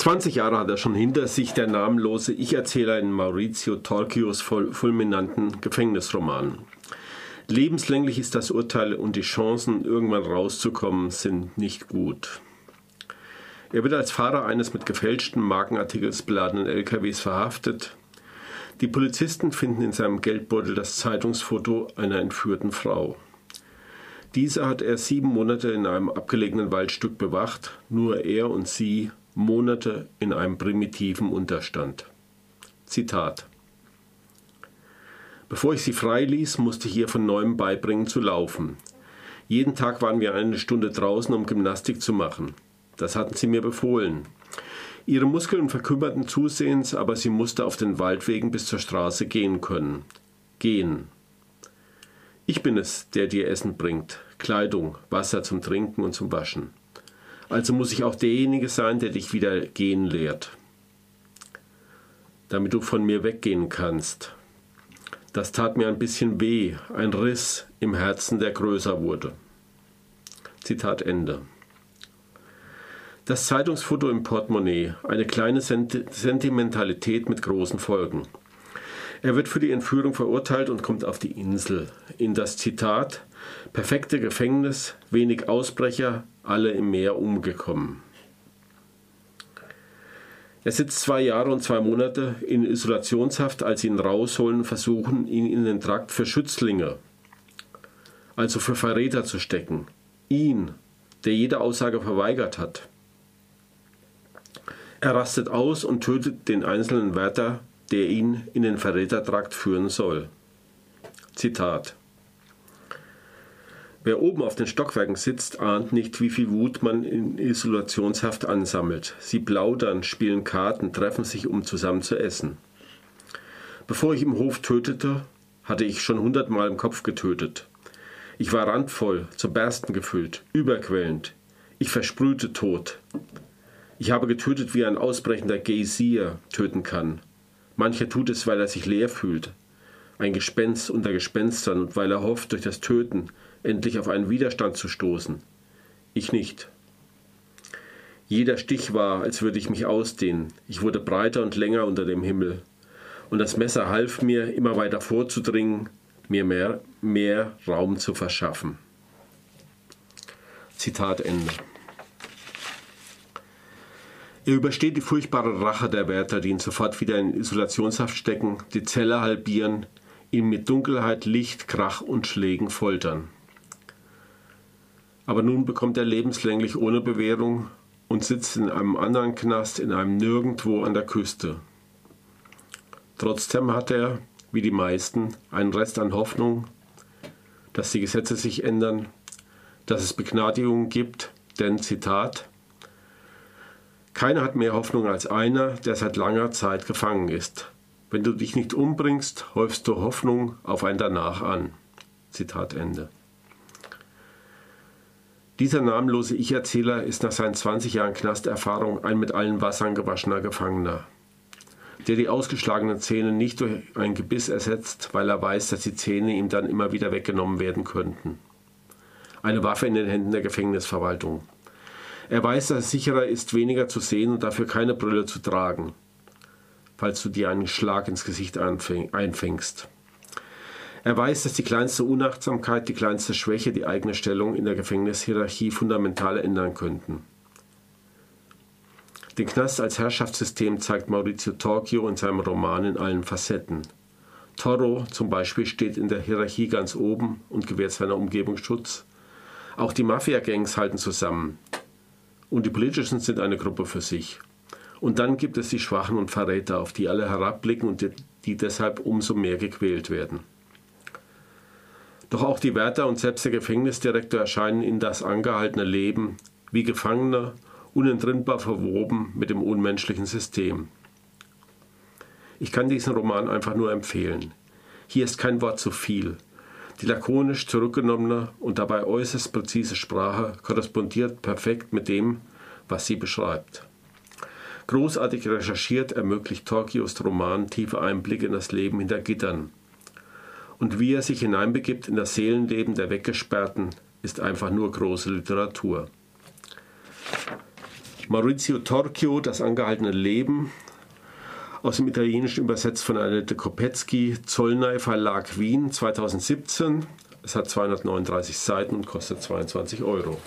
20 Jahre hat er schon hinter sich, der namenlose Ich-Erzähler in Maurizio Torchios fulminanten Gefängnisroman. Lebenslänglich ist das Urteil und die Chancen, irgendwann rauszukommen, sind nicht gut. Er wird als Fahrer eines mit gefälschten Markenartikels beladenen LKWs verhaftet. Die Polizisten finden in seinem Geldbeutel das Zeitungsfoto einer entführten Frau. Diese hat er sieben Monate in einem abgelegenen Waldstück bewacht, nur er und sie Monate in einem primitiven Unterstand. Zitat Bevor ich sie freiließ, musste ich ihr von neuem beibringen zu laufen. Jeden Tag waren wir eine Stunde draußen, um Gymnastik zu machen. Das hatten sie mir befohlen. Ihre Muskeln verkümmerten zusehends, aber sie musste auf den Waldwegen bis zur Straße gehen können. Gehen. Ich bin es, der dir Essen bringt, Kleidung, Wasser zum Trinken und zum Waschen. Also muss ich auch derjenige sein, der dich wieder gehen lehrt. Damit du von mir weggehen kannst. Das tat mir ein bisschen weh, ein Riss im Herzen, der größer wurde. Zitat Ende. Das Zeitungsfoto im Portemonnaie, eine kleine Sentimentalität mit großen Folgen. Er wird für die Entführung verurteilt und kommt auf die Insel. In das Zitat Perfekte Gefängnis, wenig Ausbrecher, alle im Meer umgekommen. Er sitzt zwei Jahre und zwei Monate in Isolationshaft, als sie ihn rausholen versuchen, ihn in den Trakt für Schützlinge, also für Verräter zu stecken. Ihn, der jede Aussage verweigert hat. Er rastet aus und tötet den einzelnen Wärter, der ihn in den Verrätertrakt führen soll. Zitat Wer oben auf den Stockwerken sitzt, ahnt nicht, wie viel Wut man in Isolationshaft ansammelt. Sie plaudern, spielen Karten, treffen sich, um zusammen zu essen. Bevor ich im Hof tötete, hatte ich schon hundertmal im Kopf getötet. Ich war randvoll, zu Bersten gefüllt, überquellend. Ich versprühte Tod. Ich habe getötet, wie ein ausbrechender Geysir töten kann. Mancher tut es, weil er sich leer fühlt, ein Gespenst unter Gespenstern und weil er hofft, durch das Töten endlich auf einen Widerstand zu stoßen. Ich nicht. Jeder Stich war, als würde ich mich ausdehnen. Ich wurde breiter und länger unter dem Himmel. Und das Messer half mir, immer weiter vorzudringen, mir mehr, mehr Raum zu verschaffen. Zitat Ende. Er übersteht die furchtbare Rache der Wärter, die ihn sofort wieder in Isolationshaft stecken, die Zelle halbieren, ihn mit Dunkelheit, Licht, Krach und Schlägen foltern. Aber nun bekommt er lebenslänglich ohne Bewährung und sitzt in einem anderen Knast in einem Nirgendwo an der Küste. Trotzdem hat er, wie die meisten, einen Rest an Hoffnung, dass die Gesetze sich ändern, dass es Begnadigungen gibt, denn Zitat keiner hat mehr Hoffnung als einer, der seit langer Zeit gefangen ist. Wenn du dich nicht umbringst, häufst du Hoffnung auf ein Danach an. Zitat Ende. Dieser namenlose Ich-Erzähler ist nach seinen 20 Jahren Knasterfahrung ein mit allen Wassern gewaschener Gefangener, der die ausgeschlagenen Zähne nicht durch ein Gebiss ersetzt, weil er weiß, dass die Zähne ihm dann immer wieder weggenommen werden könnten. Eine Waffe in den Händen der Gefängnisverwaltung. Er weiß, dass es sicherer ist, weniger zu sehen und dafür keine Brille zu tragen, falls du dir einen Schlag ins Gesicht einfängst. Er weiß, dass die kleinste Unachtsamkeit, die kleinste Schwäche die eigene Stellung in der Gefängnishierarchie fundamental ändern könnten. Den Knast als Herrschaftssystem zeigt Maurizio Torchio in seinem Roman in allen Facetten. Toro zum Beispiel steht in der Hierarchie ganz oben und gewährt seiner Umgebung Schutz. Auch die Mafia-Gangs halten zusammen und die politischen sind eine Gruppe für sich. Und dann gibt es die Schwachen und Verräter, auf die alle herabblicken und die, die deshalb umso mehr gequält werden. Doch auch die Wärter und selbst der Gefängnisdirektor erscheinen in das angehaltene Leben wie Gefangene, unentrinnbar verwoben mit dem unmenschlichen System. Ich kann diesen Roman einfach nur empfehlen. Hier ist kein Wort zu viel. Die lakonisch zurückgenommene und dabei äußerst präzise Sprache korrespondiert perfekt mit dem, was sie beschreibt. Großartig recherchiert ermöglicht Torquios Roman tiefe Einblicke in das Leben hinter Gittern. Und wie er sich hineinbegibt in das Seelenleben der Weggesperrten, ist einfach nur große Literatur. Maurizio Torchio, Das angehaltene Leben, aus dem Italienischen übersetzt von Annette Kopetzky, Zollnei Verlag Wien 2017. Es hat 239 Seiten und kostet 22 Euro.